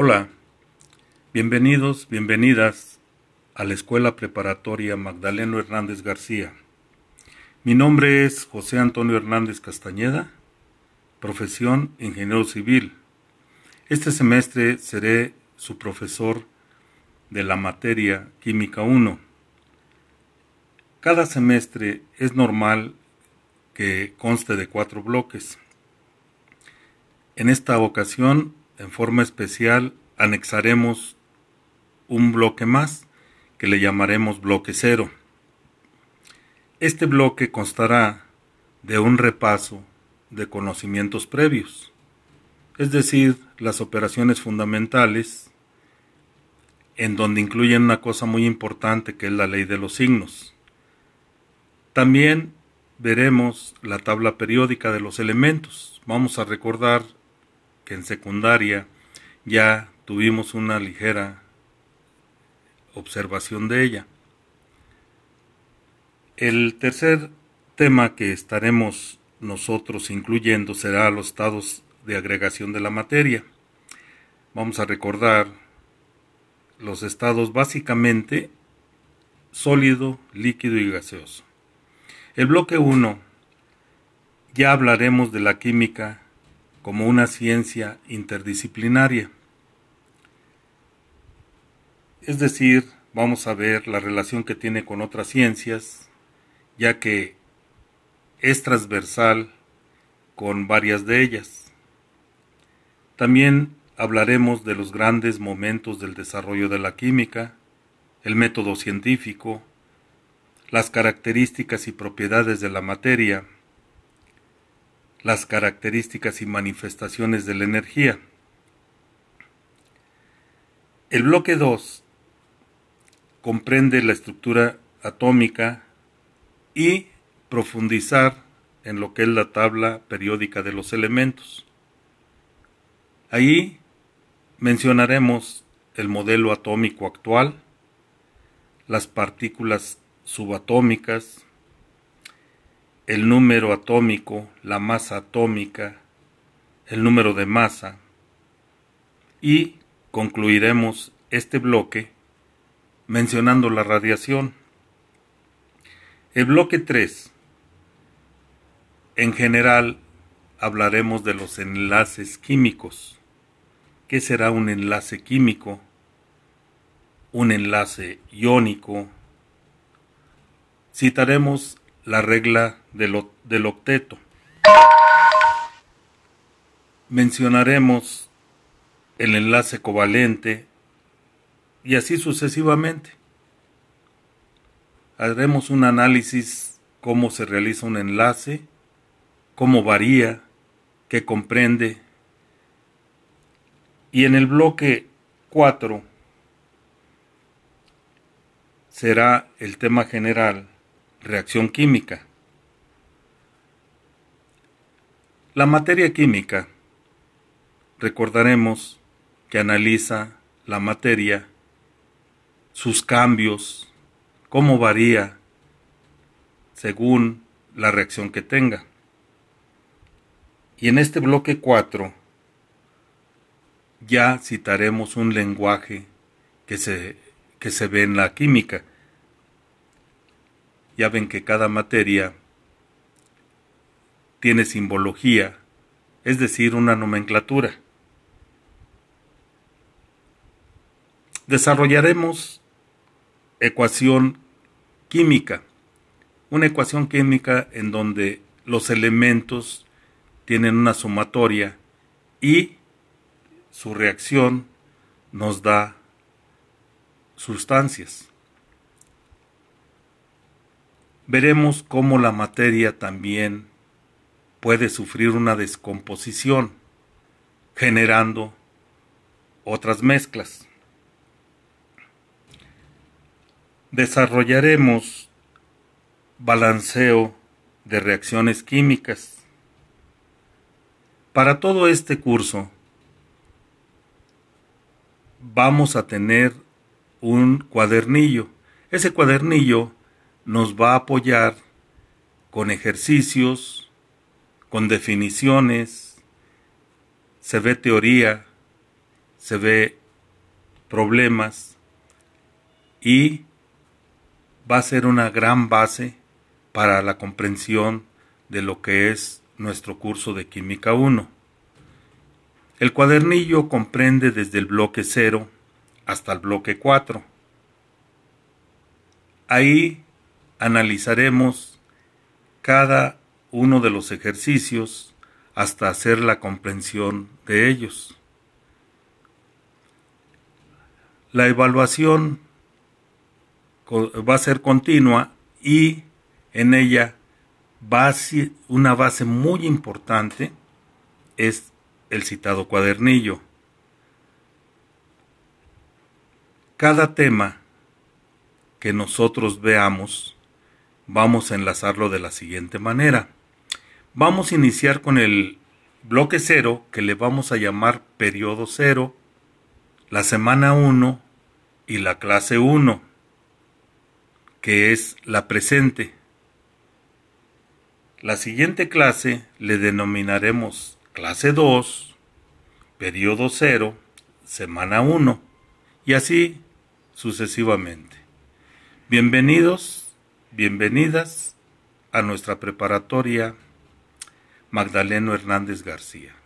Hola, bienvenidos, bienvenidas a la Escuela Preparatoria Magdaleno Hernández García. Mi nombre es José Antonio Hernández Castañeda, profesión ingeniero civil. Este semestre seré su profesor de la materia Química 1. Cada semestre es normal que conste de cuatro bloques. En esta ocasión, en forma especial, anexaremos un bloque más que le llamaremos bloque cero. Este bloque constará de un repaso de conocimientos previos, es decir, las operaciones fundamentales, en donde incluyen una cosa muy importante que es la ley de los signos. También veremos la tabla periódica de los elementos. Vamos a recordar que en secundaria ya tuvimos una ligera observación de ella. El tercer tema que estaremos nosotros incluyendo será los estados de agregación de la materia. Vamos a recordar los estados básicamente sólido, líquido y gaseoso. El bloque 1 ya hablaremos de la química como una ciencia interdisciplinaria. Es decir, vamos a ver la relación que tiene con otras ciencias, ya que es transversal con varias de ellas. También hablaremos de los grandes momentos del desarrollo de la química, el método científico, las características y propiedades de la materia, las características y manifestaciones de la energía. El bloque 2 comprende la estructura atómica y profundizar en lo que es la tabla periódica de los elementos. Ahí mencionaremos el modelo atómico actual, las partículas subatómicas, el número atómico, la masa atómica, el número de masa y concluiremos este bloque mencionando la radiación. El bloque 3. En general hablaremos de los enlaces químicos. ¿Qué será un enlace químico? Un enlace iónico. Citaremos la regla del, del octeto. Mencionaremos el enlace covalente y así sucesivamente. Haremos un análisis cómo se realiza un enlace, cómo varía, qué comprende. Y en el bloque 4 será el tema general reacción química. La materia química, recordaremos que analiza la materia, sus cambios, cómo varía según la reacción que tenga. Y en este bloque 4 ya citaremos un lenguaje que se, que se ve en la química, ya ven que cada materia tiene simbología, es decir, una nomenclatura. Desarrollaremos ecuación química, una ecuación química en donde los elementos tienen una sumatoria y su reacción nos da sustancias veremos cómo la materia también puede sufrir una descomposición, generando otras mezclas. Desarrollaremos balanceo de reacciones químicas. Para todo este curso vamos a tener un cuadernillo. Ese cuadernillo nos va a apoyar con ejercicios, con definiciones, se ve teoría se ve problemas y va a ser una gran base para la comprensión de lo que es nuestro curso de Química 1. El cuadernillo comprende desde el bloque 0 hasta el bloque 4. Ahí analizaremos cada uno de los ejercicios hasta hacer la comprensión de ellos. La evaluación va a ser continua y en ella una base muy importante es el citado cuadernillo. Cada tema que nosotros veamos, vamos a enlazarlo de la siguiente manera. Vamos a iniciar con el bloque cero, que le vamos a llamar periodo cero, la semana 1 y la clase 1, que es la presente. La siguiente clase le denominaremos clase 2, periodo 0, semana 1 y así sucesivamente. Bienvenidos, bienvenidas a nuestra preparatoria Magdaleno Hernández García.